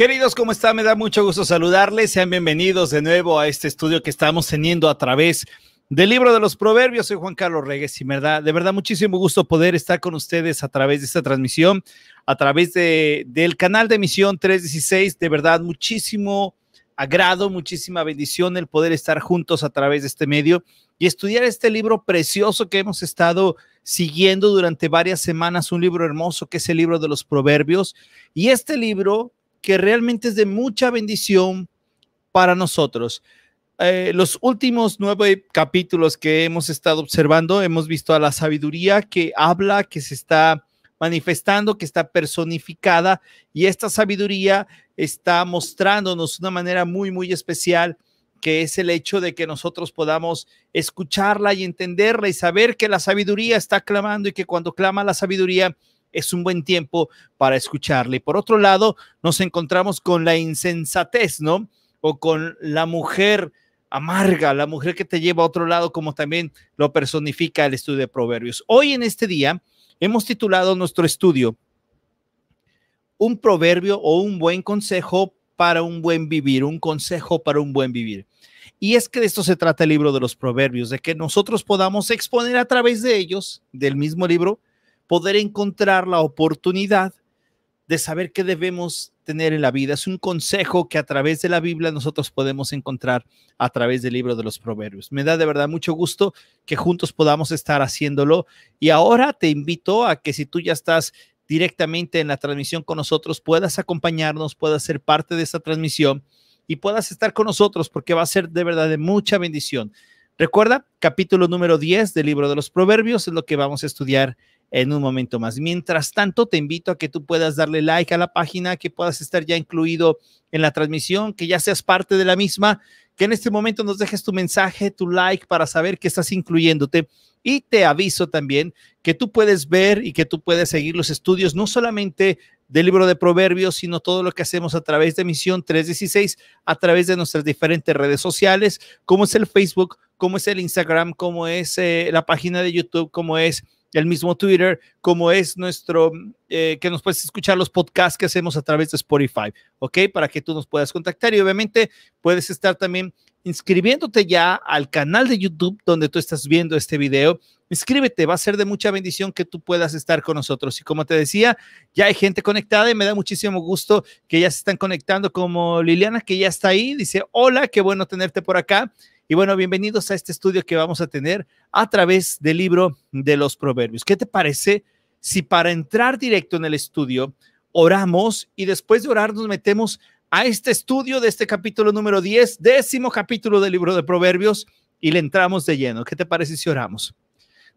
Queridos, ¿cómo están? Me da mucho gusto saludarles. Sean bienvenidos de nuevo a este estudio que estamos teniendo a través del libro de los Proverbios. Soy Juan Carlos Regues y verdad, de verdad muchísimo gusto poder estar con ustedes a través de esta transmisión, a través de, del canal de emisión 316. De verdad, muchísimo agrado, muchísima bendición el poder estar juntos a través de este medio y estudiar este libro precioso que hemos estado siguiendo durante varias semanas, un libro hermoso que es el libro de los Proverbios. Y este libro que realmente es de mucha bendición para nosotros. Eh, los últimos nueve capítulos que hemos estado observando, hemos visto a la sabiduría que habla, que se está manifestando, que está personificada y esta sabiduría está mostrándonos una manera muy, muy especial que es el hecho de que nosotros podamos escucharla y entenderla y saber que la sabiduría está clamando y que cuando clama la sabiduría es un buen tiempo para escucharle. por otro lado, nos encontramos con la insensatez, ¿no? O con la mujer amarga, la mujer que te lleva a otro lado, como también lo personifica el estudio de Proverbios. Hoy en este día hemos titulado nuestro estudio Un proverbio o un buen consejo para un buen vivir, un consejo para un buen vivir. Y es que de esto se trata el libro de los proverbios, de que nosotros podamos exponer a través de ellos, del mismo libro, poder encontrar la oportunidad de saber qué debemos tener en la vida. Es un consejo que a través de la Biblia nosotros podemos encontrar a través del libro de los proverbios. Me da de verdad mucho gusto que juntos podamos estar haciéndolo. Y ahora te invito a que si tú ya estás directamente en la transmisión con nosotros, puedas acompañarnos, puedas ser parte de esta transmisión y puedas estar con nosotros porque va a ser de verdad de mucha bendición. Recuerda, capítulo número 10 del libro de los proverbios es lo que vamos a estudiar en un momento más. Mientras tanto, te invito a que tú puedas darle like a la página, que puedas estar ya incluido en la transmisión, que ya seas parte de la misma, que en este momento nos dejes tu mensaje, tu like para saber que estás incluyéndote. Y te aviso también que tú puedes ver y que tú puedes seguir los estudios, no solamente del libro de Proverbios, sino todo lo que hacemos a través de Misión 316, a través de nuestras diferentes redes sociales, como es el Facebook, como es el Instagram, como es eh, la página de YouTube, como es el mismo Twitter, como es nuestro, eh, que nos puedes escuchar los podcasts que hacemos a través de Spotify, ¿ok? Para que tú nos puedas contactar y obviamente puedes estar también inscribiéndote ya al canal de YouTube donde tú estás viendo este video. Inscríbete, va a ser de mucha bendición que tú puedas estar con nosotros. Y como te decía, ya hay gente conectada y me da muchísimo gusto que ya se están conectando, como Liliana, que ya está ahí. Dice, hola, qué bueno tenerte por acá. Y bueno, bienvenidos a este estudio que vamos a tener a través del libro de los proverbios. ¿Qué te parece si para entrar directo en el estudio oramos y después de orar nos metemos a este estudio de este capítulo número 10, décimo capítulo del libro de proverbios y le entramos de lleno? ¿Qué te parece si oramos?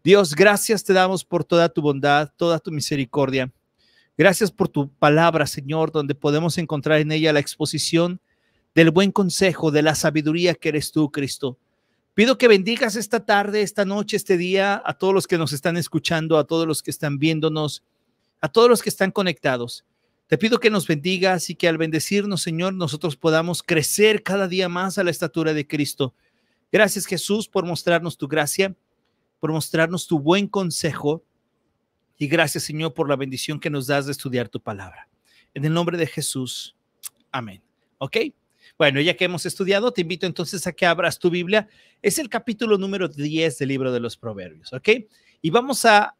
Dios, gracias te damos por toda tu bondad, toda tu misericordia. Gracias por tu palabra, Señor, donde podemos encontrar en ella la exposición del buen consejo, de la sabiduría que eres tú, Cristo. Pido que bendigas esta tarde, esta noche, este día a todos los que nos están escuchando, a todos los que están viéndonos, a todos los que están conectados. Te pido que nos bendigas y que al bendecirnos, Señor, nosotros podamos crecer cada día más a la estatura de Cristo. Gracias, Jesús, por mostrarnos tu gracia, por mostrarnos tu buen consejo. Y gracias, Señor, por la bendición que nos das de estudiar tu palabra. En el nombre de Jesús. Amén. ¿Ok? Bueno, ya que hemos estudiado, te invito entonces a que abras tu Biblia. Es el capítulo número 10 del libro de los Proverbios, ¿ok? Y vamos a,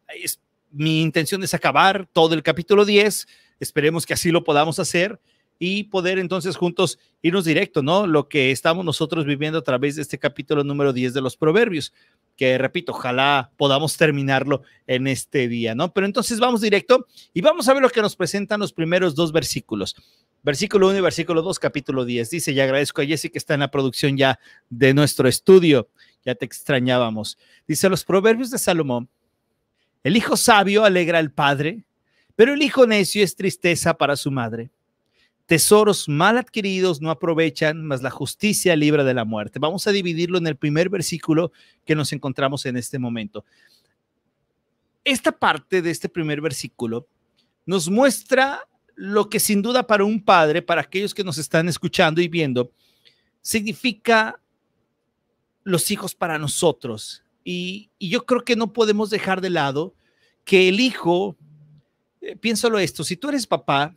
mi intención es acabar todo el capítulo 10, esperemos que así lo podamos hacer y poder entonces juntos irnos directo, ¿no? Lo que estamos nosotros viviendo a través de este capítulo número 10 de los Proverbios, que repito, ojalá podamos terminarlo en este día, ¿no? Pero entonces vamos directo y vamos a ver lo que nos presentan los primeros dos versículos versículo 1 y versículo 2, capítulo 10. Dice, y agradezco a Jesse que está en la producción ya de nuestro estudio. Ya te extrañábamos. Dice los proverbios de Salomón, el hijo sabio alegra al padre, pero el hijo necio es tristeza para su madre. Tesoros mal adquiridos no aprovechan, mas la justicia libra de la muerte. Vamos a dividirlo en el primer versículo que nos encontramos en este momento. Esta parte de este primer versículo nos muestra lo que sin duda para un padre, para aquellos que nos están escuchando y viendo, significa los hijos para nosotros. Y, yo creo que no podemos dejar de lado que el hijo, eh, piénsalo esto, si tú eres papá,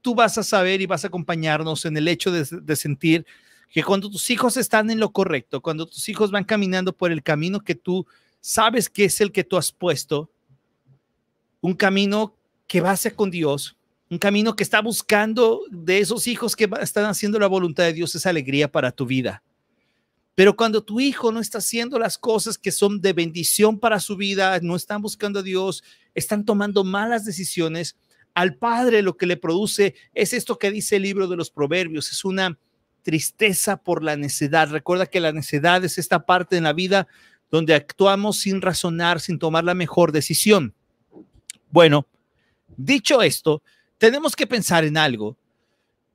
tú vas a saber y vas a acompañarnos en el hecho de, de sentir que cuando tus hijos están en lo correcto, cuando tus hijos van caminando por el camino que tú sabes que es el que tú has puesto, un camino que va hacia con Dios, un camino que está buscando de esos hijos que están haciendo la voluntad de Dios, esa alegría para tu vida. Pero cuando tu hijo no está haciendo las cosas que son de bendición para su vida, no están buscando a Dios, están tomando malas decisiones, al padre lo que le produce es esto que dice el libro de los proverbios, es una tristeza por la necedad. Recuerda que la necedad es esta parte en la vida donde actuamos sin razonar, sin tomar la mejor decisión. Bueno, dicho esto, tenemos que pensar en algo,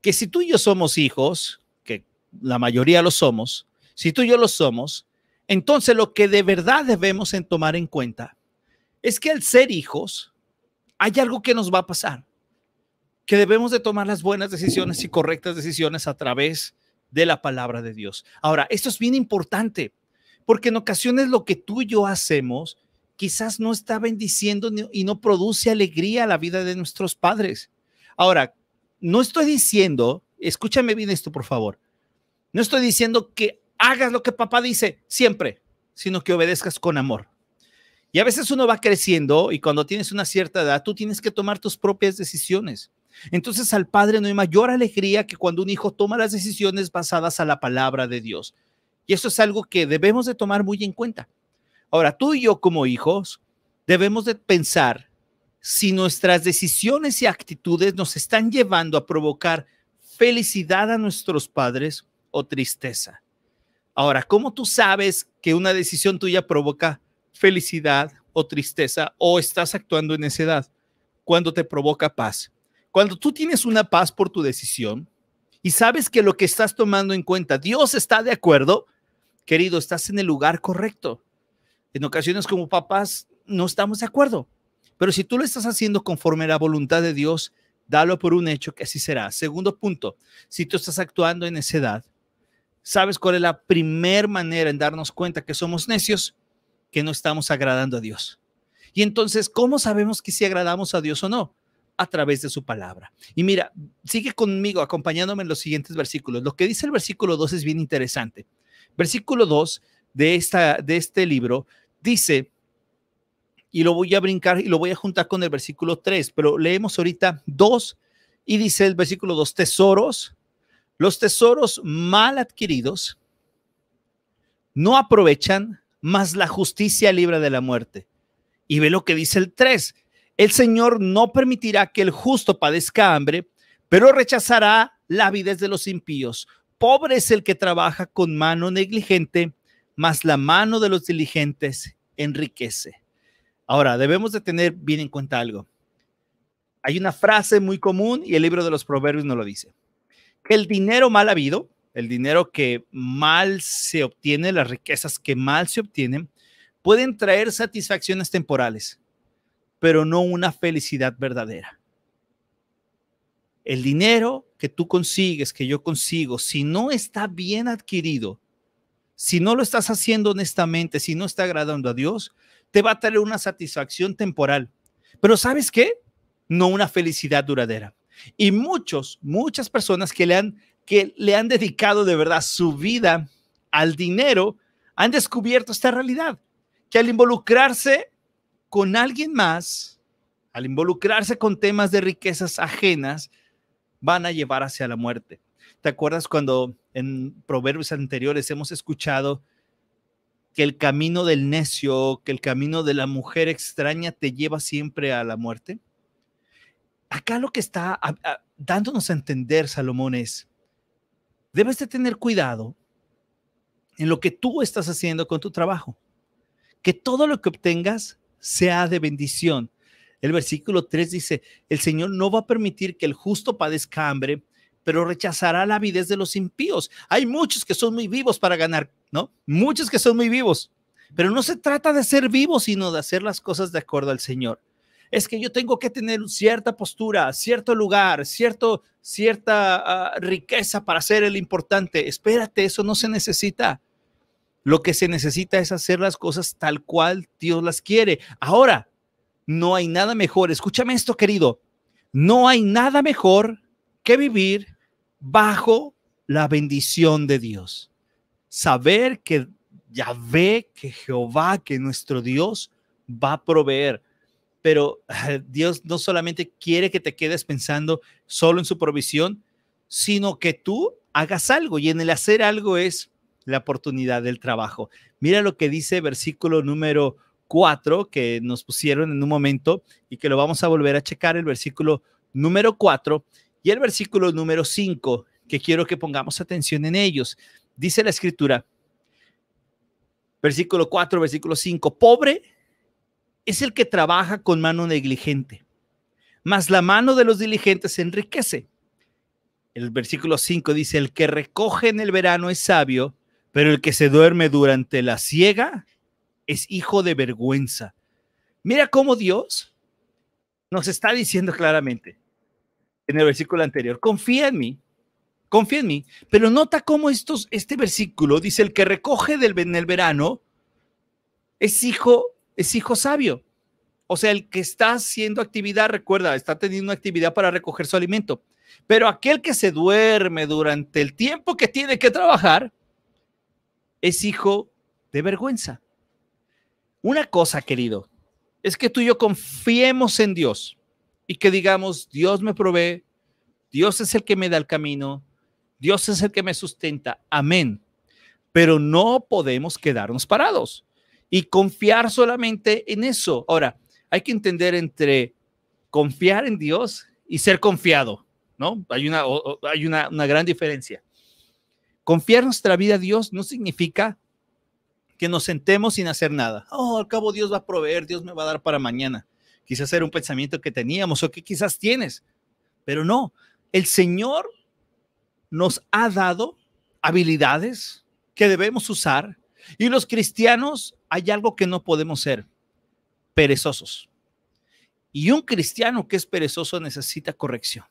que si tú y yo somos hijos, que la mayoría lo somos, si tú y yo lo somos, entonces lo que de verdad debemos en tomar en cuenta es que al ser hijos hay algo que nos va a pasar, que debemos de tomar las buenas decisiones y correctas decisiones a través de la palabra de Dios. Ahora, esto es bien importante, porque en ocasiones lo que tú y yo hacemos quizás no está bendiciendo y no produce alegría a la vida de nuestros padres. Ahora, no estoy diciendo, escúchame bien esto, por favor, no estoy diciendo que hagas lo que papá dice siempre, sino que obedezcas con amor. Y a veces uno va creciendo y cuando tienes una cierta edad, tú tienes que tomar tus propias decisiones. Entonces al padre no hay mayor alegría que cuando un hijo toma las decisiones basadas a la palabra de Dios. Y eso es algo que debemos de tomar muy en cuenta. Ahora, tú y yo como hijos debemos de pensar si nuestras decisiones y actitudes nos están llevando a provocar felicidad a nuestros padres o tristeza. Ahora, ¿cómo tú sabes que una decisión tuya provoca felicidad o tristeza o estás actuando en esa edad? Cuando te provoca paz. Cuando tú tienes una paz por tu decisión y sabes que lo que estás tomando en cuenta, Dios está de acuerdo, querido, estás en el lugar correcto. En ocasiones como papás no estamos de acuerdo, pero si tú lo estás haciendo conforme a la voluntad de Dios, dalo por un hecho que así será. Segundo punto, si tú estás actuando en esa edad, ¿Sabes cuál es la primer manera en darnos cuenta que somos necios? Que no estamos agradando a Dios. Y entonces, ¿cómo sabemos que si agradamos a Dios o no? A través de su palabra. Y mira, sigue conmigo acompañándome en los siguientes versículos. Lo que dice el versículo 2 es bien interesante. Versículo 2 de, esta, de este libro dice, y lo voy a brincar y lo voy a juntar con el versículo 3, pero leemos ahorita 2 y dice el versículo 2, tesoros los tesoros mal adquiridos no aprovechan, más la justicia libre de la muerte. Y ve lo que dice el 3. El Señor no permitirá que el justo padezca hambre, pero rechazará la avidez de los impíos. Pobre es el que trabaja con mano negligente, mas la mano de los diligentes enriquece. Ahora, debemos de tener bien en cuenta algo. Hay una frase muy común y el libro de los proverbios no lo dice el dinero mal habido, el dinero que mal se obtiene, las riquezas que mal se obtienen, pueden traer satisfacciones temporales, pero no una felicidad verdadera. El dinero que tú consigues, que yo consigo, si no está bien adquirido, si no lo estás haciendo honestamente, si no está agradando a Dios, te va a traer una satisfacción temporal. Pero ¿sabes qué? No una felicidad duradera. Y muchos, muchas personas que le han, que le han dedicado de verdad su vida al dinero, han descubierto esta realidad, que al involucrarse con alguien más, al involucrarse con temas de riquezas ajenas, van a llevar hacia la muerte. ¿Te acuerdas cuando en proverbios anteriores hemos escuchado que el camino del necio, que el camino de la mujer extraña te lleva siempre a la muerte? acá lo que está dándonos a entender, Salomón, es, debes de tener cuidado en lo que tú estás haciendo con tu trabajo. Que todo lo que obtengas sea de bendición. El versículo 3 dice, el Señor no va a permitir que el justo padezca hambre, pero rechazará la avidez de los impíos. Hay muchos que son muy vivos para ganar, ¿no? Muchos que son muy vivos, pero no se trata de ser vivos, sino de hacer las cosas de acuerdo al Señor es que yo tengo que tener cierta postura, cierto lugar, cierto, cierta ah, riqueza para ser el importante. Espérate, eso no se necesita. Lo que se necesita es hacer las cosas tal cual Dios las quiere. Ahora, no hay nada mejor. Escúchame esto, querido. No hay nada mejor que vivir bajo la bendición de Dios. Saber que ya ve que Jehová, que nuestro Dios va a proveer. Pero Dios no solamente quiere que te quedes pensando solo en su provisión, sino que tú hagas algo. Y en el hacer algo es la oportunidad del trabajo. Mira lo que dice versículo número 4 que nos pusieron en un momento y que lo vamos a volver a checar, el versículo número 4 y el versículo número 5, que quiero que pongamos atención en ellos. Dice la escritura, versículo 4, versículo 5, pobre es el que trabaja con mano negligente, mas la mano de los diligentes enriquece. El versículo 5 dice, el que recoge en el verano es sabio, pero el que se duerme durante la siega es hijo de vergüenza. Mira cómo Dios nos está diciendo claramente en el versículo anterior, confía en mí, confía en mí, pero nota cómo estos, este versículo dice, el que recoge del, en el verano es hijo, es hijo sabio. O sea, el que está haciendo actividad, recuerda, está teniendo una actividad para recoger su alimento. Pero aquel que se duerme durante el tiempo que tiene que trabajar es hijo de vergüenza. Una cosa, querido, es que tú y yo confiemos en Dios y que digamos, Dios me provee, Dios es el que me da el camino, Dios es el que me sustenta. Amén. Pero no podemos quedarnos parados y confiar solamente en eso. Ahora, hay que entender entre confiar en Dios y ser confiado, ¿no? Hay una, hay una, una gran diferencia. Confiar nuestra vida a Dios no significa que nos sentemos sin hacer nada. Oh, al cabo Dios va a proveer, Dios me va a dar para mañana. Quizás era un pensamiento que teníamos o que quizás tienes, pero no. El Señor nos ha dado habilidades que debemos usar y los cristianos hay algo que no podemos ser, perezosos. Y un cristiano que es perezoso necesita corrección.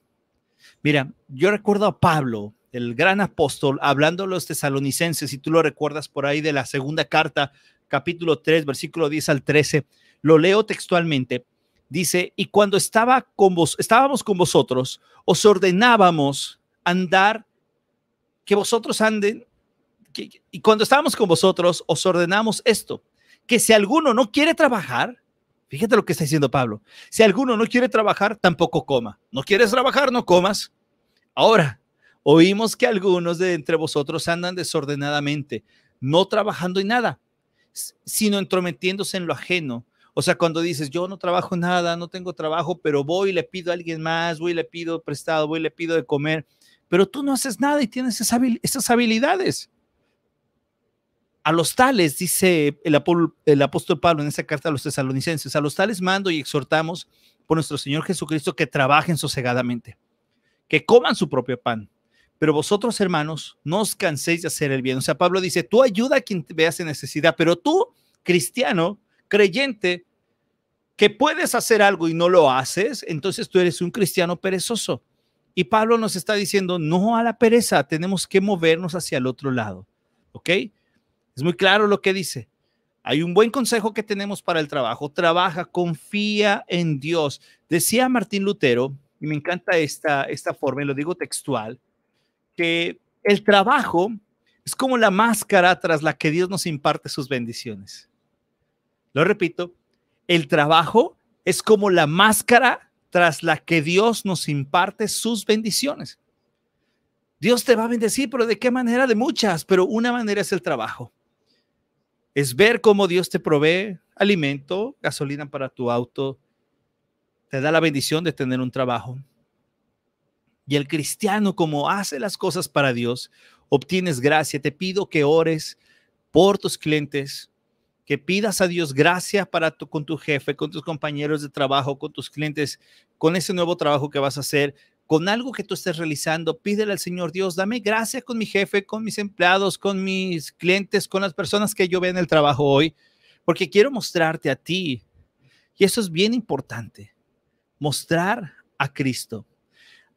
Mira, yo recuerdo a Pablo el gran apóstol, hablando a los tesalonicenses, si tú lo recuerdas por ahí de la segunda carta, capítulo 3, versículo 10 al 13, lo leo textualmente. Dice, y cuando estaba con vos, estábamos con vosotros, os ordenábamos andar, que vosotros anden, y cuando estábamos con vosotros, os ordenamos esto, que si alguno no quiere trabajar, fíjate lo que está diciendo Pablo, si alguno no quiere trabajar, tampoco coma. No quieres trabajar, no comas. Ahora, Oímos que algunos de entre vosotros andan desordenadamente, no trabajando en nada, sino entrometiéndose en lo ajeno. O sea, cuando dices, yo no trabajo nada, no tengo trabajo, pero voy y le pido a alguien más, voy y le pido prestado, voy y le pido de comer, pero tú no haces nada y tienes esas habilidades. A los tales, dice el, apóstol Pablo en esa carta a los tesalonicenses, a los tales mando y exhortamos por nuestro Señor Jesucristo que trabajen sosegadamente, que coman su propio pan pero vosotros, hermanos, no os canséis de hacer el bien. O sea, Pablo dice, tú ayuda a quien te veas en necesidad, pero tú, cristiano, creyente, que puedes hacer algo y no lo haces, entonces tú eres un cristiano perezoso. Y Pablo nos está diciendo, no a la pereza, tenemos que movernos hacia el otro lado. ¿Ok? Es muy claro lo que dice. Hay un buen consejo que tenemos para el trabajo. Trabaja, confía en Dios. Decía Martín Lutero, y me encanta esta, esta forma, y lo digo textual, que el trabajo es como la máscara tras la que Dios nos imparte sus bendiciones. Lo repito, el trabajo es como la máscara tras la que Dios nos imparte sus bendiciones. Dios te va a bendecir, pero ¿de qué manera? De muchas, pero una manera es el trabajo. Es ver cómo Dios te provee alimento, gasolina para tu auto, te da la bendición de tener un trabajo. Y el cristiano, como hace las cosas para Dios, obtienes gracia. Te pido que ores por tus clientes, que pidas a Dios gracia para con tu jefe, con tus compañeros de trabajo, con tus clientes, con ese nuevo trabajo que vas a hacer, con algo que tú estés realizando. Pídele al Señor Dios, dame gracia con mi jefe, con mis empleados, con mis clientes, con las personas que yo veo en el trabajo hoy, porque quiero mostrarte a ti. Y eso es bien importante, mostrar a Cristo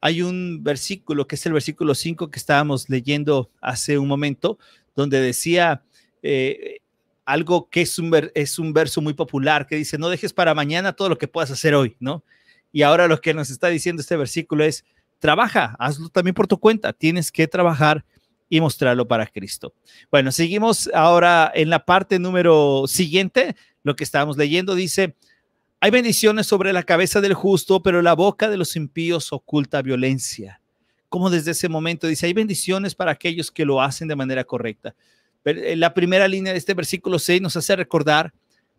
hay un versículo, que es el versículo 5 que estábamos leyendo hace un momento, donde decía eh, algo que es un, es un verso muy popular, que dice, no dejes para mañana todo lo que puedas hacer hoy, ¿no? Y ahora lo que nos está diciendo este versículo es, trabaja, hazlo también por tu cuenta. Tienes que trabajar y mostrarlo para Cristo. Bueno, seguimos ahora en la parte número siguiente. Lo que estábamos leyendo dice, hay bendiciones sobre la cabeza del justo, pero la boca de los impíos oculta violencia. Como desde ese momento dice, hay bendiciones para aquellos que lo hacen de manera correcta. Eh, la primera línea de este versículo 6 nos hace recordar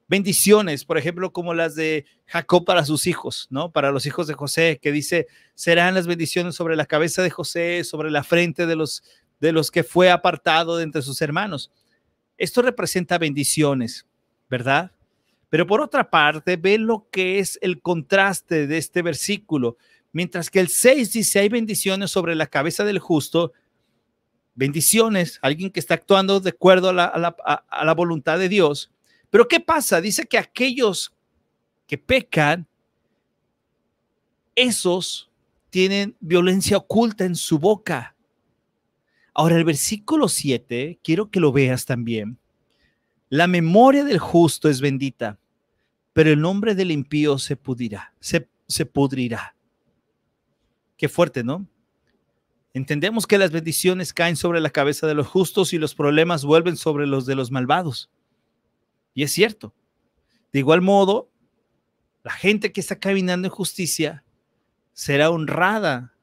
bendiciones, por ejemplo, como las de Jacob para sus hijos, ¿no? Para los hijos de José, que dice, serán las bendiciones sobre la cabeza de José, sobre la frente de los, de los que fue apartado de entre sus hermanos. Esto representa bendiciones, ¿verdad? Pero por otra parte, ve lo que es el contraste de este versículo. Mientras que el 6 dice, hay bendiciones sobre la cabeza del justo, bendiciones, alguien que está actuando de acuerdo a la, voluntad de Dios, pero ¿qué pasa? Dice que aquellos que pecan, esos tienen violencia oculta en su boca. Ahora, el versículo 7, quiero que lo veas también. La memoria del justo es bendita, pero el nombre del impío se pudrirá, se, se pudrirá. Qué fuerte, ¿no? Entendemos que las bendiciones caen sobre la cabeza de los justos y los problemas vuelven sobre los de los malvados. Y es cierto. De igual modo, la gente que está caminando en justicia será honrada,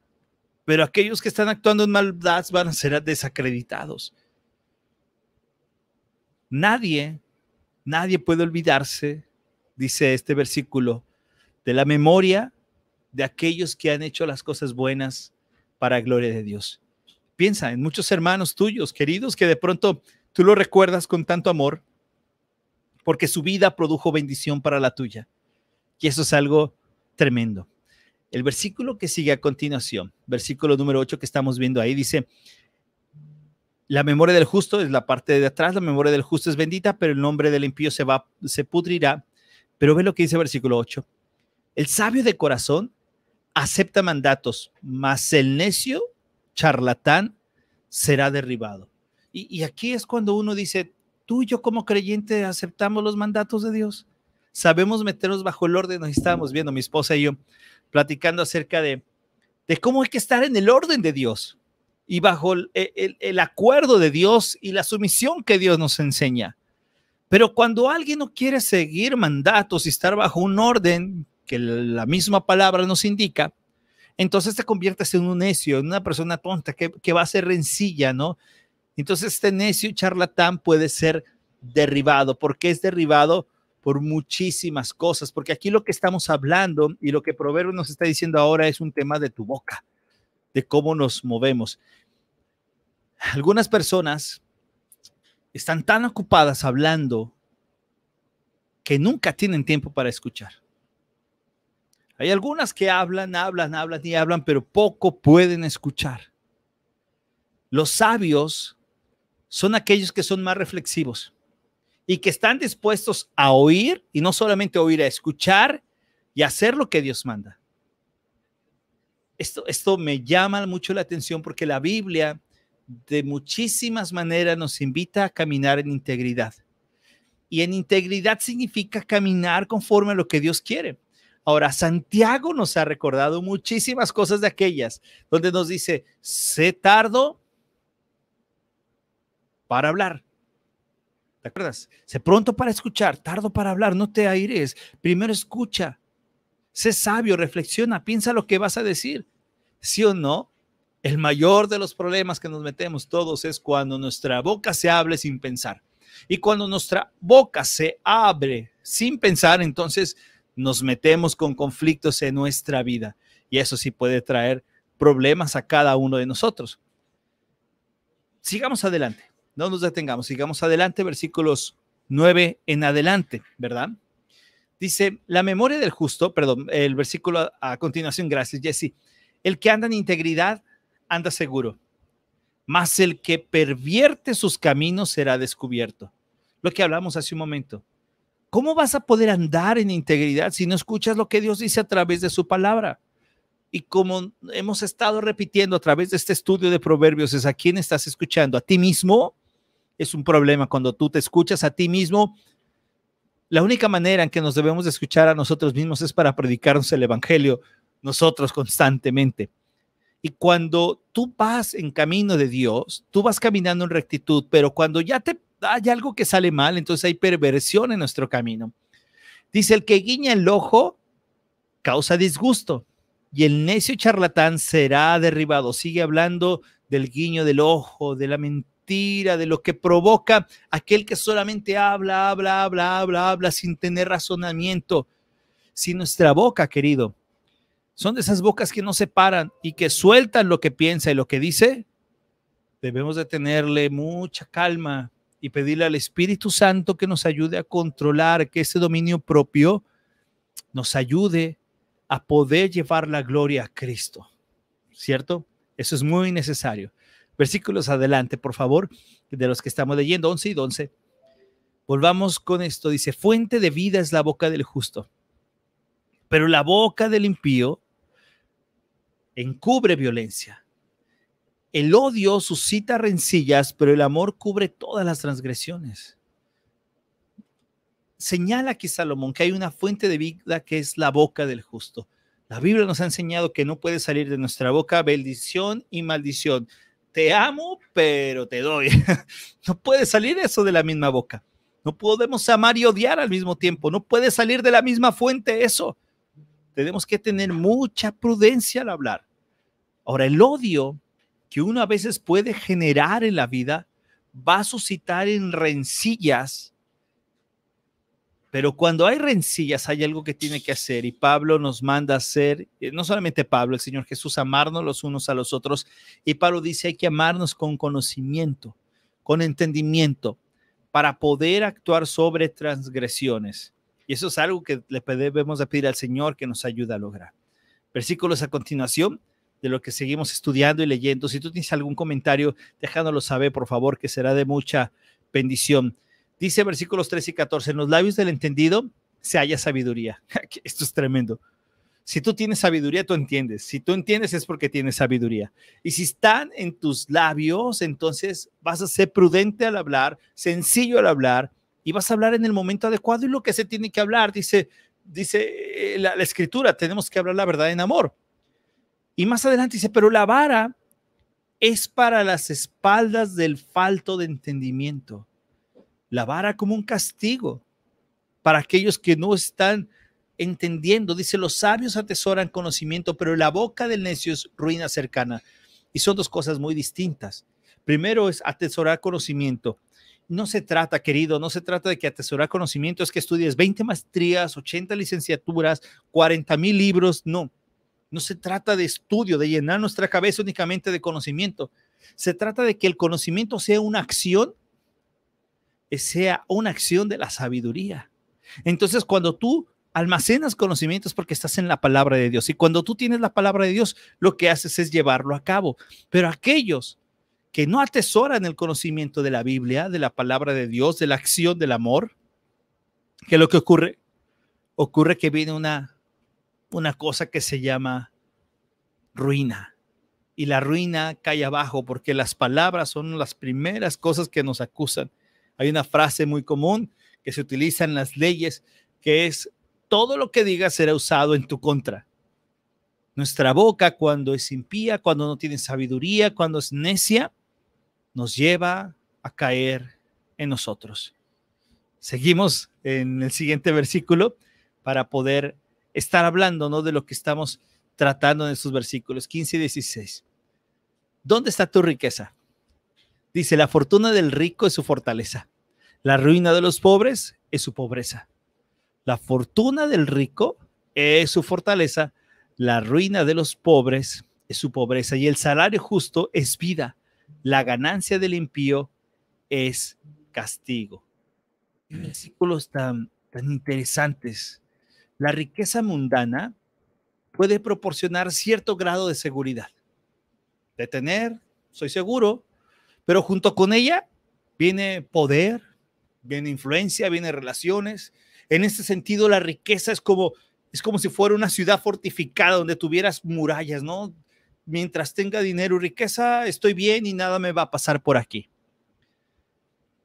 pero aquellos que están actuando en maldad van a ser desacreditados. Nadie, nadie puede olvidarse, dice este versículo, de la memoria de aquellos que han hecho las cosas buenas para gloria de Dios. Piensa en muchos hermanos tuyos, queridos, que de pronto tú lo recuerdas con tanto amor porque su vida produjo bendición para la tuya. Y eso es algo tremendo. El versículo que sigue a continuación, versículo número 8 que estamos viendo ahí, dice, la memoria del justo es la parte de atrás, la memoria del justo es bendita, pero el nombre del impío se va, se pudrirá. Pero ve lo que dice el versículo 8. El sabio de corazón acepta mandatos, mas el necio, charlatán, será derribado. Y, y aquí es cuando uno dice, tú y yo como creyente aceptamos los mandatos de Dios. Sabemos meternos bajo el orden. Nos estábamos viendo, mi esposa y yo, platicando acerca de, de cómo hay que estar en el orden de Dios y bajo el, el, acuerdo de Dios y la sumisión que Dios nos enseña. Pero cuando alguien no quiere seguir mandatos y estar bajo un orden que la misma palabra nos indica, entonces te conviertes en un necio, en una persona tonta que, que va a ser rencilla, ¿no? Entonces este necio charlatán puede ser derribado. ¿Por qué es derribado? Por muchísimas cosas, porque aquí lo que estamos hablando y lo que Proverbio nos está diciendo ahora es un tema de tu boca, de cómo nos movemos. Algunas personas están tan ocupadas hablando que nunca tienen tiempo para escuchar. Hay algunas que hablan, hablan, hablan y hablan, pero poco pueden escuchar. Los sabios son aquellos que son más reflexivos y que están dispuestos a oír y no solamente oír, a escuchar y hacer lo que Dios manda. Esto, esto me llama mucho la atención porque la Biblia de muchísimas maneras nos invita a caminar en integridad. Y en integridad significa caminar conforme a lo que Dios quiere. Ahora, Santiago nos ha recordado muchísimas cosas de aquellas, donde nos dice, sé tardo para hablar. ¿Te acuerdas? Sé pronto para escuchar, tardo para hablar, no te aires. Primero escucha. Sé sabio, reflexiona, piensa lo que vas a decir. ¿Sí o no? El mayor de los problemas que nos metemos todos es cuando nuestra boca se abre sin pensar. Y cuando nuestra boca se abre sin pensar, entonces nos metemos con conflictos en nuestra vida. Y eso sí puede traer problemas a cada uno de nosotros. Sigamos adelante no nos detengamos, sigamos adelante, versículos 9 en adelante, ¿verdad? Dice, la memoria del justo, perdón, el versículo a, continuación, gracias Jesse, el que anda en integridad anda seguro, mas el que pervierte sus caminos será descubierto. Lo que hablamos hace un momento. ¿Cómo vas a poder andar en integridad si no escuchas lo que Dios dice a través de su palabra? Y como hemos estado repitiendo a través de este estudio de proverbios, es a quién estás escuchando, a ti mismo es un problema cuando tú te escuchas a ti mismo. La única manera en que nos debemos de escuchar a nosotros mismos es para predicarnos el Evangelio nosotros constantemente. Y cuando tú vas en camino de Dios, tú vas caminando en rectitud, pero cuando ya te hay algo que sale mal, entonces hay perversión en nuestro camino. Dice, el que guiña el ojo causa disgusto y el necio charlatán será derribado. Sigue hablando del guiño del ojo, de la mentira, de lo que provoca aquel que solamente habla, habla, habla, habla, habla sin tener razonamiento. Si nuestra boca, querido, son de esas bocas que no se paran y que sueltan lo que piensa y lo que dice, debemos de tenerle mucha calma y pedirle al Espíritu Santo que nos ayude a controlar, que ese dominio propio nos ayude a poder llevar la gloria a Cristo. ¿Cierto? Eso es muy necesario. Versículos adelante, por favor, de los que estamos leyendo, 11 y 12. Volvamos con esto. Dice, fuente de vida es la boca del justo, pero la boca del impío encubre violencia. El odio suscita rencillas, pero el amor cubre todas las transgresiones. Señala aquí Salomón que hay una fuente de vida que es la boca del justo. La Biblia nos ha enseñado que no puede salir de nuestra boca bendición y maldición. Te amo, pero te doy. No puede salir eso de la misma boca. No podemos amar y odiar al mismo tiempo. No puede salir de la misma fuente eso. Tenemos que tener mucha prudencia al hablar. Ahora, el odio que uno a veces puede generar en la vida va a suscitar en rencillas pero cuando hay rencillas, hay algo que tiene que hacer y Pablo nos manda hacer, eh, no solamente Pablo, el Señor Jesús, amarnos los unos a los otros. Y Pablo dice, hay que amarnos con conocimiento, con entendimiento, para poder actuar sobre transgresiones. Y eso es algo que le debemos de pedir al Señor que nos ayude a lograr. Versículos a continuación de lo que seguimos estudiando y leyendo. Si tú tienes algún comentario, déjanoslo saber, por favor, que será de mucha bendición. Dice versículos 13 y 14, en los labios del entendido se halla sabiduría. Esto es tremendo. Si tú tienes sabiduría, tú entiendes. Si tú entiendes es porque tienes sabiduría. Y si están en tus labios, entonces vas a ser prudente al hablar, sencillo al hablar, y vas a hablar en el momento adecuado y lo que se tiene que hablar. Dice, dice eh, la, la escritura, tenemos que hablar la verdad en amor. Y más adelante dice, pero la vara es para las espaldas del falto de entendimiento la vara como un castigo para aquellos que no están entendiendo. Dice, los sabios atesoran conocimiento, pero la boca del necio es ruina cercana. Y son dos cosas muy distintas. Primero es atesorar conocimiento. No se trata, querido, no se trata de que atesorar conocimiento es que estudies 20 maestrías, 80 licenciaturas, 40 mil libros. No, no se trata de estudio, de llenar nuestra cabeza únicamente de conocimiento. Se trata de que el conocimiento sea una acción sea una acción de la sabiduría. Entonces, cuando tú almacenas conocimientos porque estás en la palabra de Dios y cuando tú tienes la palabra de Dios, lo que haces es llevarlo a cabo. Pero aquellos que no atesoran el conocimiento de la Biblia, de la palabra de Dios, de la acción del amor, ¿qué es lo que ocurre? Ocurre que viene una, una cosa que se llama ruina. Y la ruina cae abajo porque las palabras son las primeras cosas que nos acusan hay una frase muy común que se utiliza en las leyes que es todo lo que digas será usado en tu contra. Nuestra boca cuando es impía, cuando no tiene sabiduría, cuando es necia, nos lleva a caer en nosotros. Seguimos en el siguiente versículo para poder estar hablando ¿no? de lo que estamos tratando en estos versículos 15 y 16. ¿Dónde está tu riqueza? Dice, la fortuna del rico es su fortaleza. La ruina de los pobres es su pobreza. La fortuna del rico es su fortaleza. La ruina de los pobres es su pobreza. Y el salario justo es vida. La ganancia del impío es castigo. Versículos tan, tan interesantes. La riqueza mundana puede proporcionar cierto grado de seguridad. De tener, soy seguro, pero junto con ella viene poder, viene influencia, viene relaciones. En este sentido, la riqueza es como, es como si fuera una ciudad fortificada donde tuvieras murallas, ¿no? Mientras tenga dinero y riqueza, estoy bien y nada me va a pasar por aquí.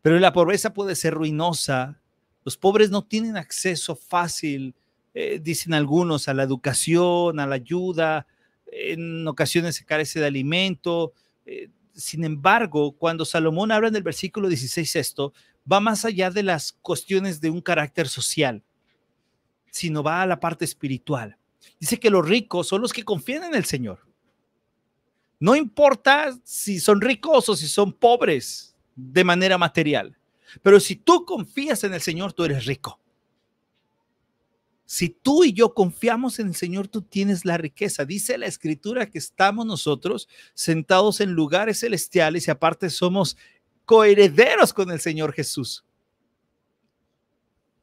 Pero la pobreza puede ser ruinosa. Los pobres no tienen acceso fácil, eh, dicen algunos, a la educación, a la ayuda, en ocasiones se carece de alimento. Eh, sin embargo, cuando Salomón habla en el versículo 16 esto, va más allá de las cuestiones de un carácter social, sino va a la parte espiritual. Dice que los ricos son los que confían en el Señor. No importa si son ricos o si son pobres de manera material, pero si tú confías en el Señor, tú eres rico. Si tú y yo confiamos en el Señor, tú tienes la riqueza. Dice la escritura que estamos nosotros sentados en lugares celestiales y aparte somos coherederos con el Señor Jesús.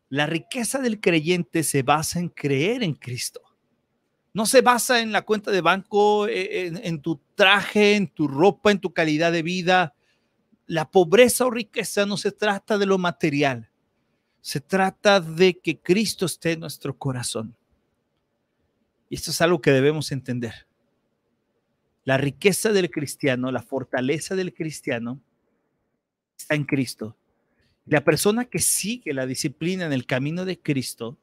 La riqueza del creyente se basa en creer en Cristo. No se basa en la cuenta de banco, eh, en, en, tu traje, en tu ropa, en tu calidad de vida. La pobreza o riqueza no se trata de lo material. Se trata de que Cristo esté en nuestro corazón. Y esto es algo que debemos entender. La riqueza del cristiano, la fortaleza del cristiano está en Cristo. La persona que sigue la disciplina en el camino de Cristo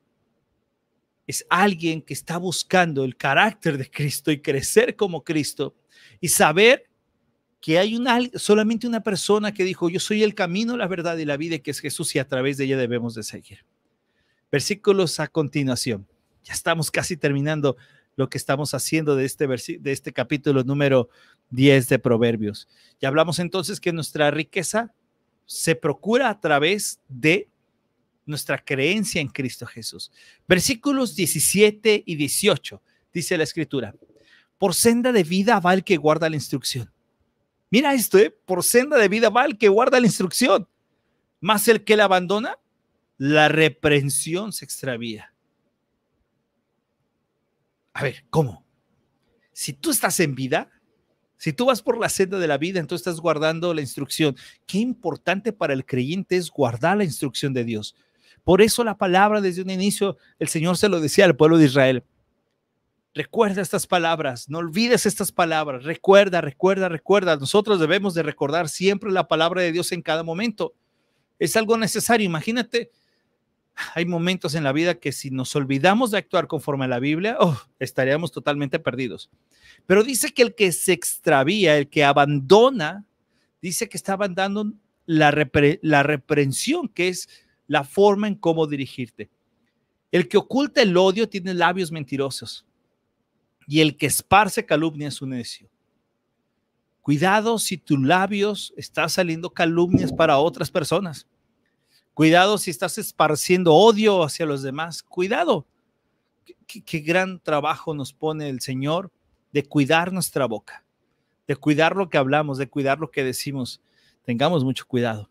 es alguien que está buscando el carácter de Cristo y crecer como Cristo y saber que hay una, solamente una persona que dijo, yo soy el camino, la verdad y la vida, que es Jesús y a través de ella debemos de seguir. Versículos a continuación. Ya estamos casi terminando lo que estamos haciendo de este, de este capítulo número 10 de Proverbios. Ya hablamos entonces que nuestra riqueza se procura a través de nuestra creencia en Cristo Jesús. Versículos 17 y 18, dice la escritura, por senda de vida va el que guarda la instrucción Mira esto, ¿eh? por senda de vida va el que guarda la instrucción, más el que la abandona, la reprensión se extravía. A ver, ¿cómo? Si tú estás en vida, si tú vas por la senda de la vida, entonces estás guardando la instrucción. Qué importante para el creyente es guardar la instrucción de Dios. Por eso la palabra desde un inicio, el Señor se lo decía al pueblo de Israel. Recuerda estas palabras, no olvides estas palabras, recuerda, recuerda, recuerda. Nosotros debemos de recordar siempre la palabra de Dios en cada momento. Es algo necesario. Imagínate, hay momentos en la vida que si nos olvidamos de actuar conforme a la Biblia, oh, estaríamos totalmente perdidos. Pero dice que el que se extravía, el que abandona, dice que está abandonando la, la reprensión, que es la forma en cómo dirigirte. El que oculta el odio tiene labios mentirosos y el que esparce calumnia es un necio. Cuidado si tus labios están saliendo calumnias para otras personas. Cuidado si estás esparciendo odio hacia los demás. Cuidado. Qué, qué, gran trabajo nos pone el Señor de cuidar nuestra boca, de cuidar lo que hablamos, de cuidar lo que decimos. Tengamos mucho cuidado.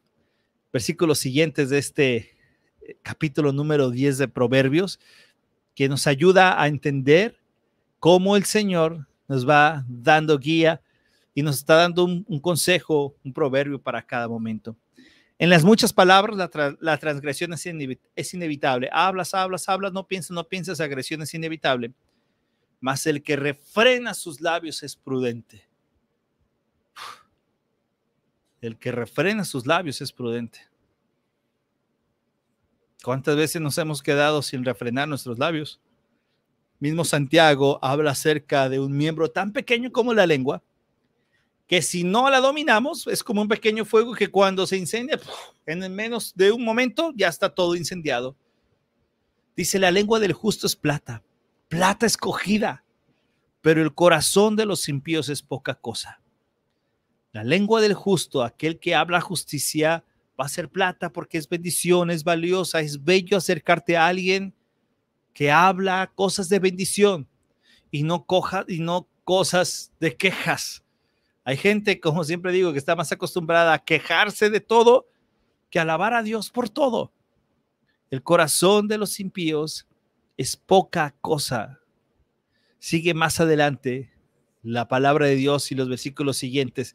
Versículos siguientes de este eh, capítulo número 10 de Proverbios, que nos ayuda a entender cómo el Señor nos va dando guía y nos está dando un, consejo, un proverbio para cada momento. En las muchas palabras, la, transgresión es, inevitable. Hablas, hablas, hablas, no piensas, no piensas, agresión es inevitable. Mas el que refrena sus labios es prudente. El que refrena sus labios es prudente. ¿Cuántas veces nos hemos quedado sin refrenar nuestros labios? Mismo Santiago habla acerca de un miembro tan pequeño como la lengua, que si no la dominamos es como un pequeño fuego que cuando se incendia, en menos de un momento ya está todo incendiado. Dice, la lengua del justo es plata, plata escogida, pero el corazón de los impíos es poca cosa. La lengua del justo, aquel que habla justicia, va a ser plata porque es bendición, es valiosa, es bello acercarte a alguien que habla cosas de bendición y no, coja, y no cosas de quejas. Hay gente, como siempre digo, que está más acostumbrada a quejarse de todo que alabar a Dios por todo. El corazón de los impíos es poca cosa. Sigue más adelante la palabra de Dios y los versículos siguientes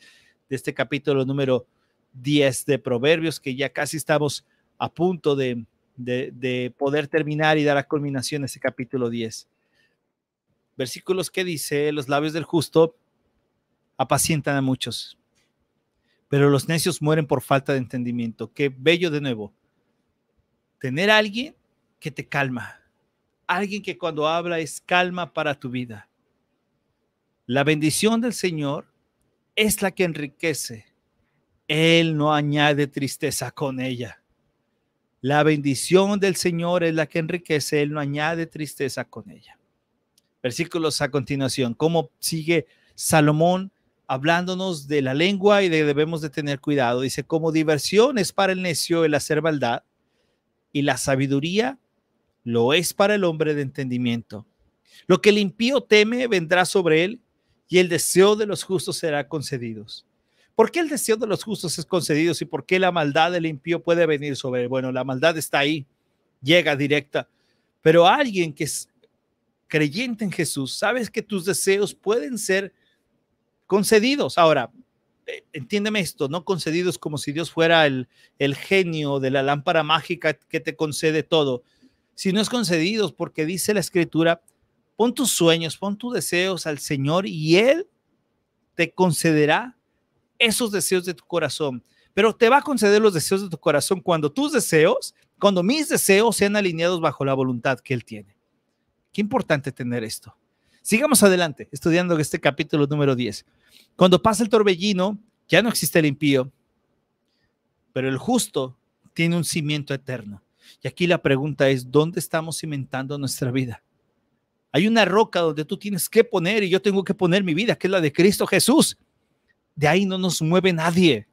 de este capítulo número 10 de Proverbios, que ya casi estamos a punto de, de, poder terminar y dar a culminación ese capítulo 10. Versículos que dice, los labios del justo apacientan a muchos, pero los necios mueren por falta de entendimiento. Qué bello de nuevo. Tener alguien que te calma, alguien que cuando habla es calma para tu vida. La bendición del Señor es la que enriquece. Él no añade tristeza con ella. La bendición del Señor es la que enriquece, Él no añade tristeza con ella. Versículos a continuación, cómo sigue Salomón hablándonos de la lengua y de debemos de tener cuidado. Dice, como diversión es para el necio el hacer maldad y la sabiduría lo es para el hombre de entendimiento. Lo que el impío teme vendrá sobre él y el deseo de los justos será concedidos. ¿Por qué el deseo de los justos es concedido y por qué la maldad del impío puede venir sobre él? Bueno, la maldad está ahí, llega directa, pero alguien que es creyente en Jesús, sabes que tus deseos pueden ser concedidos. Ahora, eh, entiéndeme esto, no concedidos como si Dios fuera el, el genio de la lámpara mágica que te concede todo, sino es concedidos porque dice la escritura, pon tus sueños, pon tus deseos al Señor y Él te concederá esos deseos de tu corazón. Pero te va a conceder los deseos de tu corazón cuando tus deseos, cuando mis deseos sean alineados bajo la voluntad que Él tiene. Qué importante tener esto. Sigamos adelante, estudiando este capítulo número 10. Cuando pasa el torbellino, ya no existe el impío, pero el justo tiene un cimiento eterno. Y aquí la pregunta es, ¿dónde estamos cimentando nuestra vida? Hay una roca donde tú tienes que poner y yo tengo que poner mi vida, que es la de Cristo Jesús. De ahí no nos mueve nadie.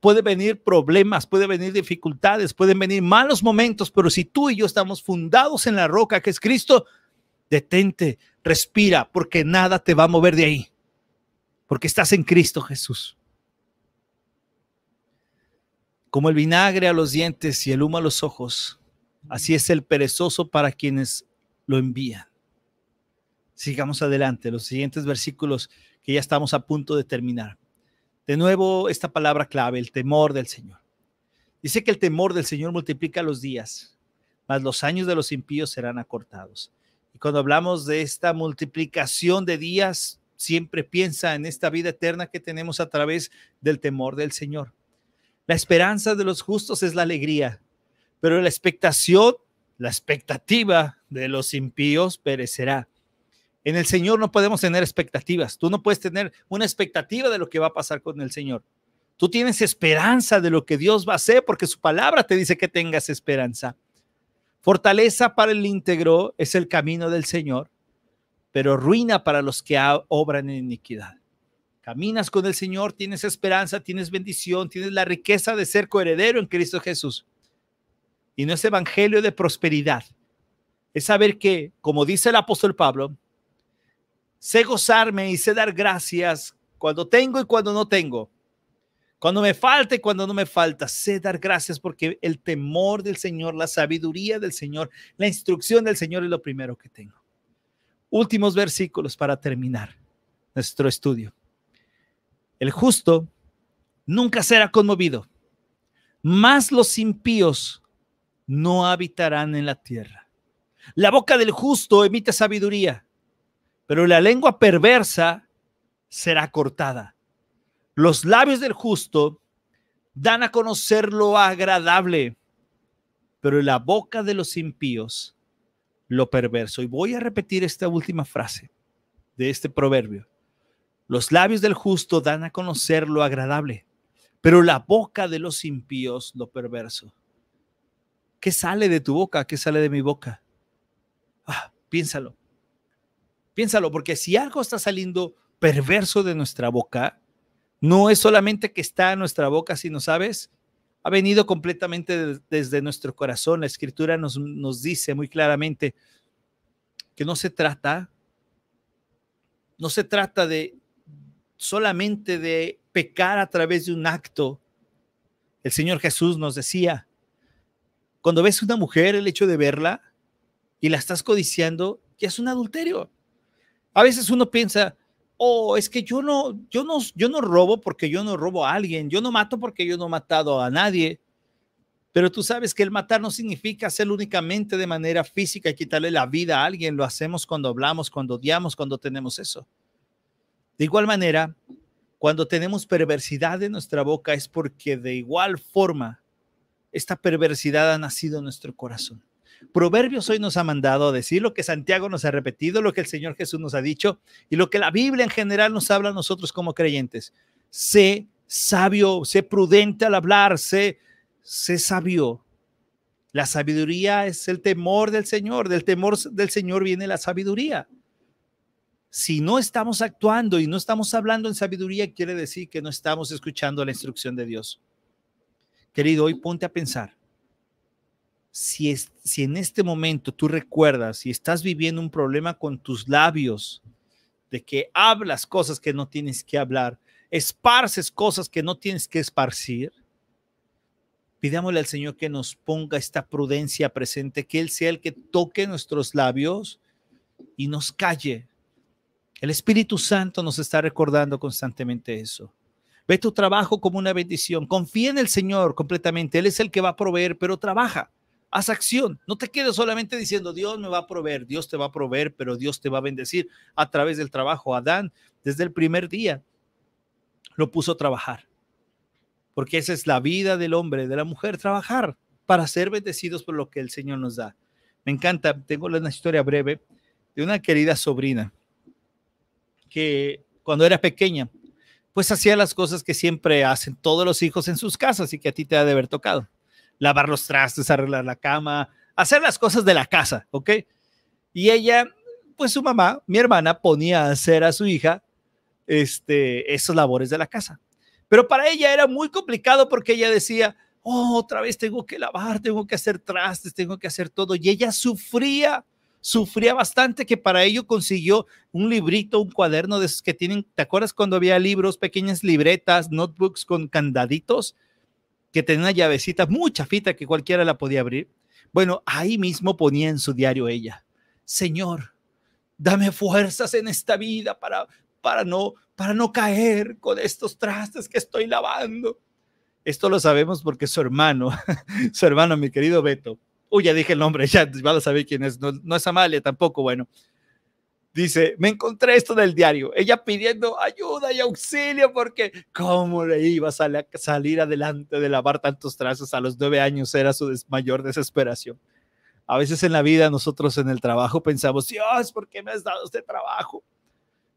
Puede venir problemas, puede venir dificultades, pueden venir malos momentos, pero si tú y yo estamos fundados en la roca que es Cristo, detente, respira, porque nada te va a mover de ahí, porque estás en Cristo Jesús. Como el vinagre a los dientes y el humo a los ojos, así es el perezoso para quienes lo envían. Sigamos adelante, los siguientes versículos que ya estamos a punto de terminar. De nuevo, esta palabra clave, el temor del Señor. Dice que el temor del Señor multiplica los días, mas los años de los impíos serán acortados. Y cuando hablamos de esta multiplicación de días, siempre piensa en esta vida eterna que tenemos a través del temor del Señor. La esperanza de los justos es la alegría, pero la expectación, la expectativa de los impíos perecerá. En el Señor no podemos tener expectativas. Tú no puedes tener una expectativa de lo que va a pasar con el Señor. Tú tienes esperanza de lo que Dios va a hacer porque su palabra te dice que tengas esperanza. Fortaleza para el íntegro es el camino del Señor, pero ruina para los que obran en iniquidad. Caminas con el Señor, tienes esperanza, tienes bendición, tienes la riqueza de ser coheredero en Cristo Jesús. Y no es evangelio de prosperidad. Es saber que, como dice el apóstol Pablo, sé gozarme y sé dar gracias cuando tengo y cuando no tengo cuando me falta y cuando no me falta, sé dar gracias porque el temor del Señor, la sabiduría del Señor, la instrucción del Señor es lo primero que tengo. Últimos versículos para terminar nuestro estudio. El justo nunca será conmovido, más los impíos no habitarán en la tierra. La boca del justo emite sabiduría, pero la lengua perversa será cortada. Los labios del justo dan a conocer lo agradable, pero la boca de los impíos lo perverso. Y voy a repetir esta última frase de este proverbio. Los labios del justo dan a conocer lo agradable, pero la boca de los impíos lo perverso. ¿Qué sale de tu boca? ¿Qué sale de mi boca? Ah, piénsalo. Piénsalo, porque si algo está saliendo perverso de nuestra boca, no es solamente que está en nuestra boca, sino, ¿sabes? Ha venido completamente desde nuestro corazón. La escritura nos, nos dice muy claramente que no se trata, no se trata de solamente de pecar a través de un acto. El Señor Jesús nos decía, cuando ves una mujer, el hecho de verla y la estás codiciando, ya es un adulterio. A veces uno piensa, oh, es que yo no, yo no, yo no robo porque yo no robo a alguien, yo no mato porque yo no he matado a nadie. Pero tú sabes que el matar no significa hacerlo únicamente de manera física y quitarle la vida a alguien. Lo hacemos cuando hablamos, cuando odiamos, cuando tenemos eso. De igual manera, cuando tenemos perversidad en nuestra boca es porque de igual forma esta perversidad ha nacido en nuestro corazón. Proverbios hoy nos ha mandado a decir lo que Santiago nos ha repetido, lo que el Señor Jesús nos ha dicho y lo que la Biblia en general nos habla a nosotros como creyentes. Sé sabio, sé prudente al hablar, sé, sé sabio. La sabiduría es el temor del Señor, del temor del Señor viene la sabiduría. Si no estamos actuando y no estamos hablando en sabiduría, quiere decir que no estamos escuchando la instrucción de Dios. Querido, hoy ponte a pensar. Si, es, si en este momento tú recuerdas, si estás viviendo un problema con tus labios, de que hablas cosas que no tienes que hablar, esparces cosas que no tienes que esparcir, pidámosle al Señor que nos ponga esta prudencia presente, que Él sea el que toque nuestros labios y nos calle el Espíritu Santo nos está recordando constantemente eso. Ve tu trabajo como una bendición. Confía en el Señor completamente. Él es el que va a proveer, pero trabaja. Haz acción. No te quedes solamente diciendo, Dios me va a proveer, Dios te va a proveer, pero Dios te va a bendecir a través del trabajo. Adán, desde el primer día, lo puso a trabajar. Porque esa es la vida del hombre, de la mujer, trabajar para ser bendecidos por lo que el Señor nos da. Me encanta, tengo una historia breve de una querida sobrina que cuando era pequeña, pues hacía las cosas que siempre hacen todos los hijos en sus casas y que a ti te ha de haber tocado. Lavar los trastes, arreglar la cama, hacer las cosas de la casa, ¿ok? Y ella, pues su mamá, mi hermana, ponía a hacer a su hija este, esas labores de la casa. Pero para ella era muy complicado porque ella decía, oh, otra vez tengo que lavar, tengo que hacer trastes, tengo que hacer todo. Y ella sufría sufría bastante que para ello consiguió un librito, un cuaderno de esos que tienen, ¿te acuerdas cuando había libros, pequeñas libretas, notebooks con candaditos que tenían una llavecita muy chafita que cualquiera la podía abrir? Bueno, ahí mismo ponía en su diario ella, Señor, dame fuerzas en esta vida para, para, no, para no caer con estos trastes que estoy lavando. Esto lo sabemos porque su hermano, su hermano, mi querido Beto, Uy, ya dije el nombre, ya van a saber quién es. No, es Amalia tampoco, bueno. Dice, me encontré esto del diario, ella pidiendo ayuda y auxilio porque cómo le iba a salir adelante de lavar tantos trazos a los nueve años era su mayor desesperación. A veces en la vida nosotros en el trabajo pensamos, Dios, ¿por qué me has dado este trabajo?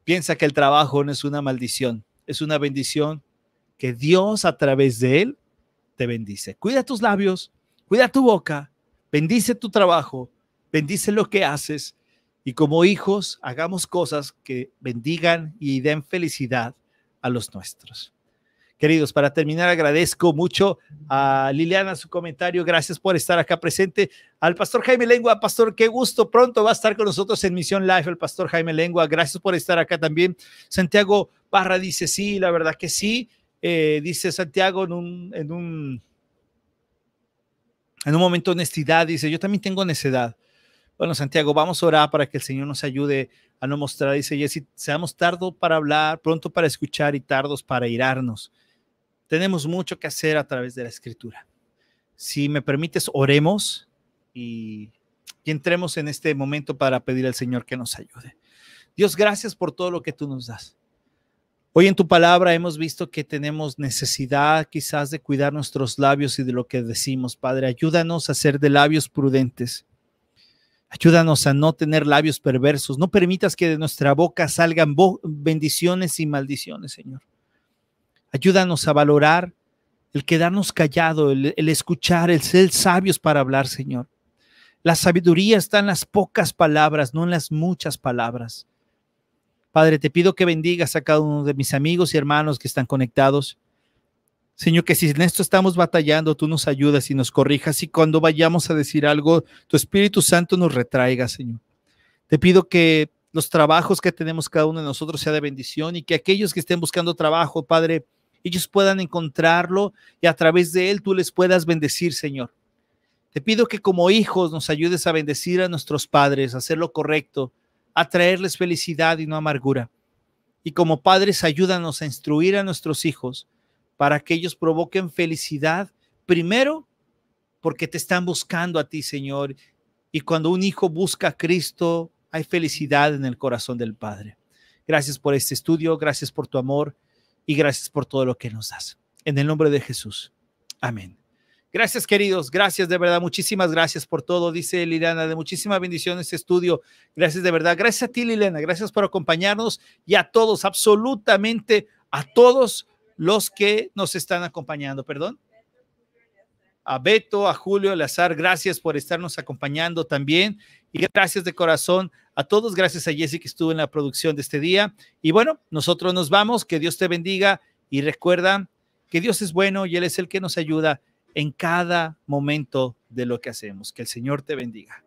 Piensa que el trabajo no es una maldición, es una bendición que Dios a través de él te bendice. Cuida tus labios, cuida tu boca, Bendice tu trabajo, bendice lo que haces y como hijos hagamos cosas que bendigan y den felicidad a los nuestros. Queridos, para terminar, agradezco mucho a Liliana su comentario. Gracias por estar acá presente. Al pastor Jaime Lengua, pastor, qué gusto. Pronto va a estar con nosotros en Misión Live el pastor Jaime Lengua. Gracias por estar acá también. Santiago Barra dice, sí, la verdad que sí. Eh, dice Santiago en un, en un en un momento de honestidad, dice, yo también tengo necedad. Bueno, Santiago, vamos a orar para que el Señor nos ayude a no mostrar, dice Jesse, seamos tardos para hablar, pronto para escuchar y tardos para irarnos. Tenemos mucho que hacer a través de la escritura. Si me permites, oremos y, y entremos en este momento para pedir al Señor que nos ayude. Dios, gracias por todo lo que tú nos das. Hoy en tu palabra hemos visto que tenemos necesidad quizás de cuidar nuestros labios y de lo que decimos. Padre, ayúdanos a ser de labios prudentes. Ayúdanos a no tener labios perversos. No permitas que de nuestra boca salgan bendiciones y maldiciones, Señor. Ayúdanos a valorar el quedarnos callado, el, el escuchar, el ser sabios para hablar, Señor. La sabiduría está en las pocas palabras, no en las muchas palabras. Padre, te pido que bendigas a cada uno de mis amigos y hermanos que están conectados. Señor, que si en esto estamos batallando, tú nos ayudas y nos corrijas y cuando vayamos a decir algo, tu Espíritu Santo nos retraiga, Señor. Te pido que los trabajos que tenemos cada uno de nosotros sea de bendición y que aquellos que estén buscando trabajo, Padre, ellos puedan encontrarlo y a través de él tú les puedas bendecir, Señor. Te pido que como hijos nos ayudes a bendecir a nuestros padres, a hacer lo correcto, a traerles felicidad y no amargura. Y como padres, ayúdanos a instruir a nuestros hijos para que ellos provoquen felicidad, primero porque te están buscando a ti, Señor. Y cuando un hijo busca a Cristo, hay felicidad en el corazón del Padre. Gracias por este estudio, gracias por tu amor y gracias por todo lo que nos das. En el nombre de Jesús. Amén. Gracias, queridos. Gracias, de verdad. Muchísimas gracias por todo, dice Liliana. De muchísimas bendiciones este estudio. Gracias, de verdad. Gracias a ti, Liliana. Gracias por acompañarnos y a todos, absolutamente a todos los que nos están acompañando. Perdón. A Beto, a Julio, Lazar, gracias por estarnos acompañando también. Y gracias de corazón a todos. Gracias a Jessy que estuvo en la producción de este día. Y bueno, nosotros nos vamos. Que Dios te bendiga. Y recuerda que Dios es bueno y Él es el que nos ayuda en cada momento de lo que hacemos. Que el Señor te bendiga.